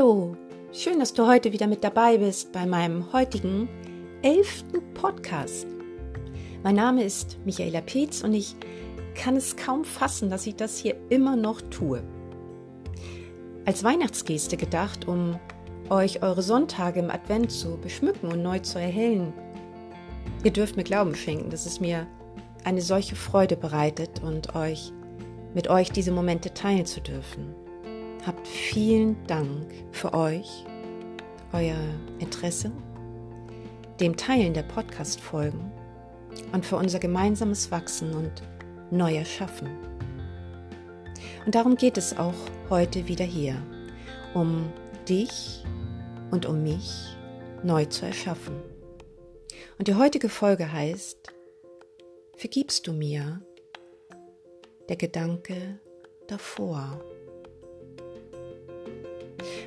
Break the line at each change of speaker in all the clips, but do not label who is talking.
Hallo, schön, dass du heute wieder mit dabei bist bei meinem heutigen elften Podcast. Mein Name ist Michaela Peetz und ich kann es kaum fassen, dass ich das hier immer noch tue. Als Weihnachtsgeste gedacht, um euch eure Sonntage im Advent zu beschmücken und neu zu erhellen. Ihr dürft mir Glauben schenken, dass es mir eine solche Freude bereitet und euch mit euch diese Momente teilen zu dürfen. Habt vielen Dank für euch, euer Interesse, dem Teilen der Podcast-Folgen und für unser gemeinsames Wachsen und Neues Schaffen. Und darum geht es auch heute wieder hier, um dich und um mich neu zu erschaffen. Und die heutige Folge heißt, vergibst du mir der Gedanke davor?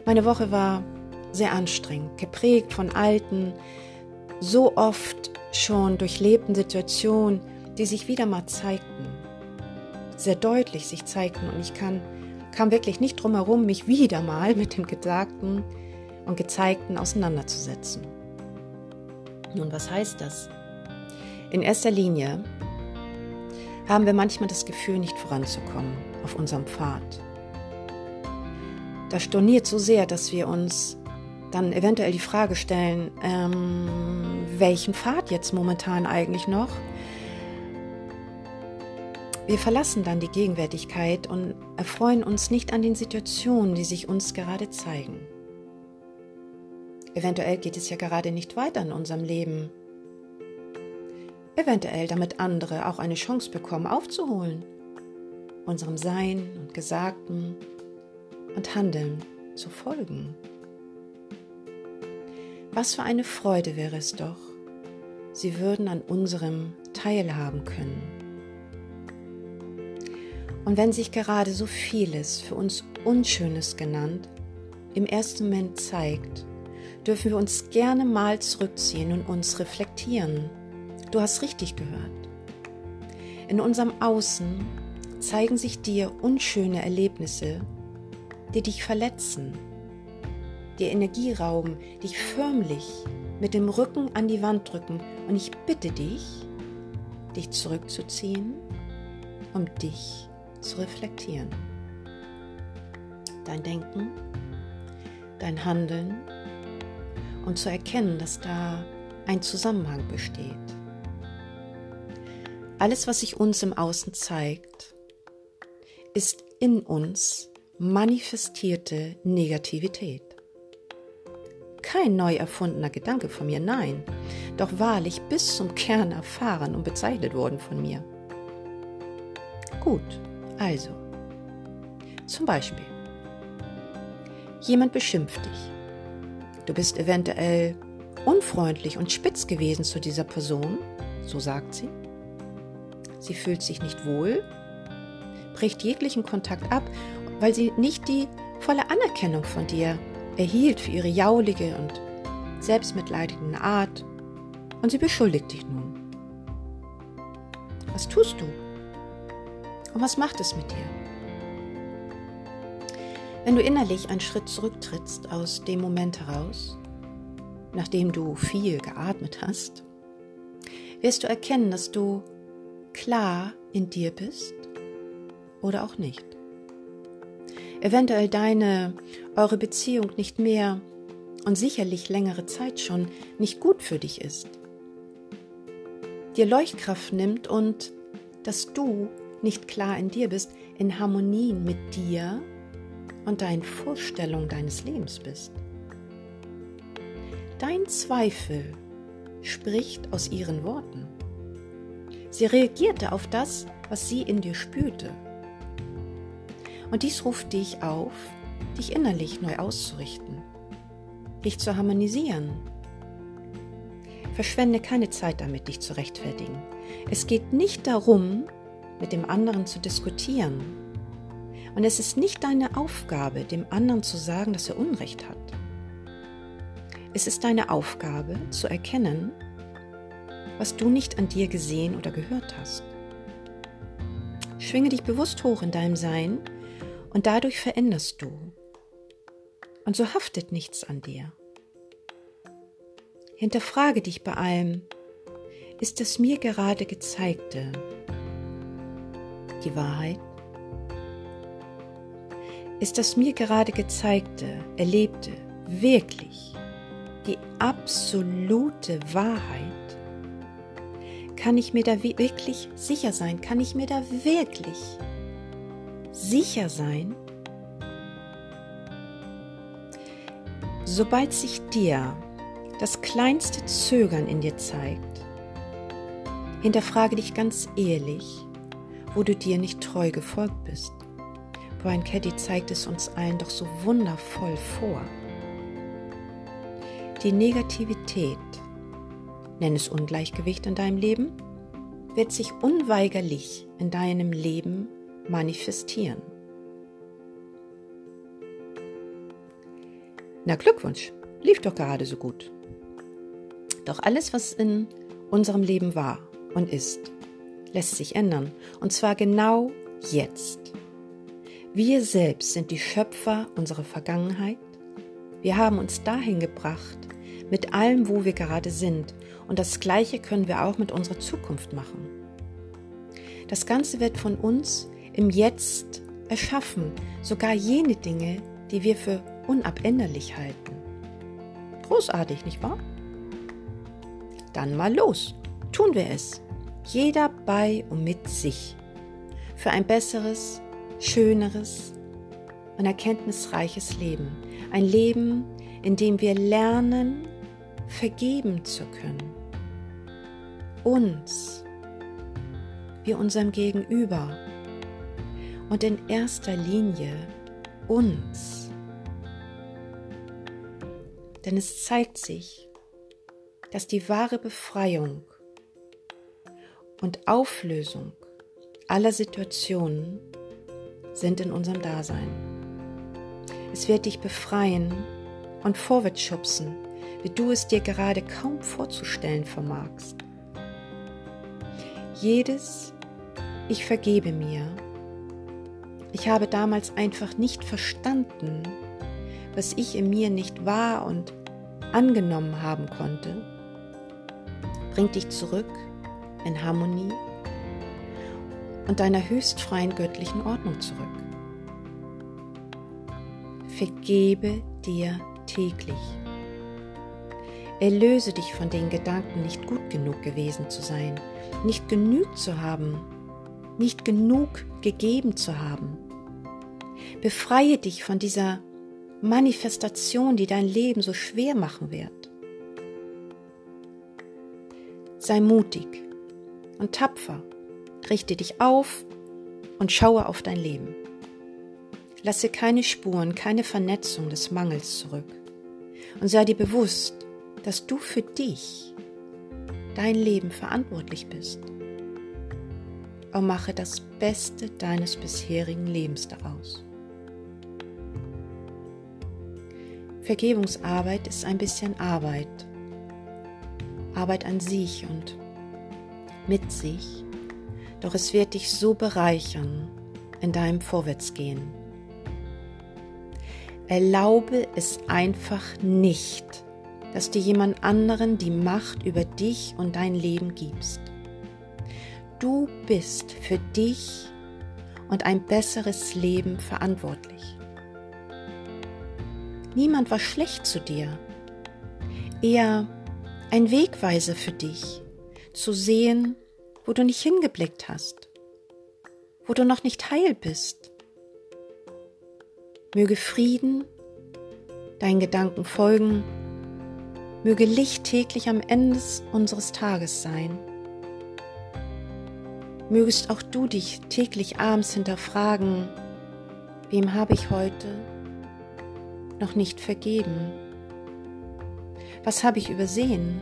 Meine Woche war sehr anstrengend, geprägt von alten, so oft schon durchlebten Situationen, die sich wieder mal zeigten, sehr deutlich sich zeigten und ich kann, kam wirklich nicht drum herum, mich wieder mal mit dem Gesagten und Gezeigten auseinanderzusetzen. Nun, was heißt das? In erster Linie haben wir manchmal das Gefühl, nicht voranzukommen auf unserem Pfad das storniert so sehr, dass wir uns dann eventuell die Frage stellen, ähm, welchen Pfad jetzt momentan eigentlich noch? Wir verlassen dann die Gegenwärtigkeit und erfreuen uns nicht an den Situationen, die sich uns gerade zeigen. Eventuell geht es ja gerade nicht weiter in unserem Leben. Eventuell damit andere auch eine Chance bekommen, aufzuholen. Unserem Sein und Gesagten und Handeln zu folgen. Was für eine Freude wäre es doch, sie würden an unserem teilhaben können. Und wenn sich gerade so vieles für uns Unschönes genannt im ersten Moment zeigt, dürfen wir uns gerne mal zurückziehen und uns reflektieren. Du hast richtig gehört. In unserem Außen zeigen sich dir unschöne Erlebnisse, die dich verletzen, dir Energie rauben, dich förmlich mit dem Rücken an die Wand drücken. Und ich bitte dich, dich zurückzuziehen, um dich zu reflektieren. Dein Denken, dein Handeln und zu erkennen, dass da ein Zusammenhang besteht. Alles, was sich uns im Außen zeigt, ist in uns manifestierte Negativität. Kein neu erfundener Gedanke von mir, nein, doch wahrlich bis zum Kern erfahren und bezeichnet worden von mir. Gut, also, zum Beispiel, jemand beschimpft dich. Du bist eventuell unfreundlich und spitz gewesen zu dieser Person, so sagt sie. Sie fühlt sich nicht wohl, bricht jeglichen Kontakt ab weil sie nicht die volle Anerkennung von dir erhielt für ihre jaulige und selbstmitleidige Art und sie beschuldigt dich nun. Was tust du? Und was macht es mit dir? Wenn du innerlich einen Schritt zurücktrittst aus dem Moment heraus, nachdem du viel geatmet hast, wirst du erkennen, dass du klar in dir bist oder auch nicht eventuell deine, eure Beziehung nicht mehr und sicherlich längere Zeit schon nicht gut für dich ist, dir Leuchtkraft nimmt und dass du nicht klar in dir bist, in Harmonie mit dir und deinen Vorstellungen deines Lebens bist. Dein Zweifel spricht aus ihren Worten. Sie reagierte auf das, was sie in dir spürte. Und dies ruft dich auf, dich innerlich neu auszurichten, dich zu harmonisieren. Verschwende keine Zeit damit, dich zu rechtfertigen. Es geht nicht darum, mit dem anderen zu diskutieren. Und es ist nicht deine Aufgabe, dem anderen zu sagen, dass er Unrecht hat. Es ist deine Aufgabe zu erkennen, was du nicht an dir gesehen oder gehört hast. Schwinge dich bewusst hoch in deinem Sein und dadurch veränderst du. Und so haftet nichts an dir. Hinterfrage dich bei allem, ist das mir gerade gezeigte die Wahrheit? Ist das mir gerade gezeigte, erlebte wirklich die absolute Wahrheit? Kann ich mir da wirklich sicher sein? Kann ich mir da wirklich sicher sein? Sobald sich dir das kleinste Zögern in dir zeigt, hinterfrage dich ganz ehrlich, wo du dir nicht treu gefolgt bist. Brian Caddy zeigt es uns allen doch so wundervoll vor. Die Negativität nenn es Ungleichgewicht in deinem Leben, wird sich unweigerlich in deinem Leben manifestieren. Na Glückwunsch, lief doch gerade so gut. Doch alles, was in unserem Leben war und ist, lässt sich ändern. Und zwar genau jetzt. Wir selbst sind die Schöpfer unserer Vergangenheit. Wir haben uns dahin gebracht, mit allem, wo wir gerade sind. Und das Gleiche können wir auch mit unserer Zukunft machen. Das Ganze wird von uns im Jetzt erschaffen, sogar jene Dinge, die wir für unabänderlich halten. Großartig, nicht wahr? Dann mal los, tun wir es. Jeder bei und mit sich. Für ein besseres, schöneres und erkenntnisreiches Leben. Ein Leben, in dem wir lernen, vergeben zu können. Uns, wie unserem Gegenüber und in erster Linie uns. Denn es zeigt sich, dass die wahre Befreiung und Auflösung aller Situationen sind in unserem Dasein. Es wird dich befreien und vorwärts schubsen wie du es dir gerade kaum vorzustellen vermagst. Jedes Ich vergebe mir. Ich habe damals einfach nicht verstanden, was ich in mir nicht wahr und angenommen haben konnte, bringt dich zurück in Harmonie und deiner höchst freien göttlichen Ordnung zurück. Vergebe dir täglich. Erlöse dich von den Gedanken, nicht gut genug gewesen zu sein, nicht genügt zu haben, nicht genug gegeben zu haben. Befreie dich von dieser Manifestation, die dein Leben so schwer machen wird. Sei mutig und tapfer, richte dich auf und schaue auf dein Leben. Lasse keine Spuren, keine Vernetzung des Mangels zurück und sei dir bewusst, dass du für dich, dein Leben verantwortlich bist. Und mache das Beste deines bisherigen Lebens daraus. Vergebungsarbeit ist ein bisschen Arbeit. Arbeit an sich und mit sich. Doch es wird dich so bereichern in deinem Vorwärtsgehen. Erlaube es einfach nicht, dass du jemand anderen die Macht über dich und dein Leben gibst. Du bist für dich und ein besseres Leben verantwortlich. Niemand war schlecht zu dir, eher ein Wegweiser für dich, zu sehen, wo du nicht hingeblickt hast, wo du noch nicht heil bist. Möge Frieden deinen Gedanken folgen Möge Licht täglich am Ende unseres Tages sein. Mögest auch du dich täglich abends hinterfragen, wem habe ich heute noch nicht vergeben? Was habe ich übersehen?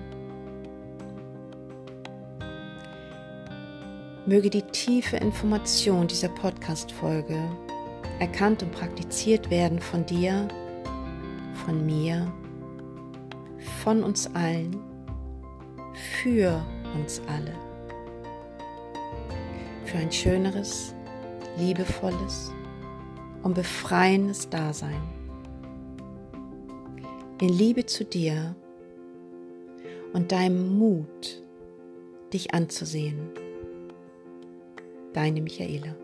Möge die tiefe Information dieser Podcast-Folge erkannt und praktiziert werden von dir, von mir von uns allen, für uns alle. Für ein schöneres, liebevolles und befreiendes Dasein. in Liebe zu dir und deinem Mut, dich anzusehen. Deine Michaela.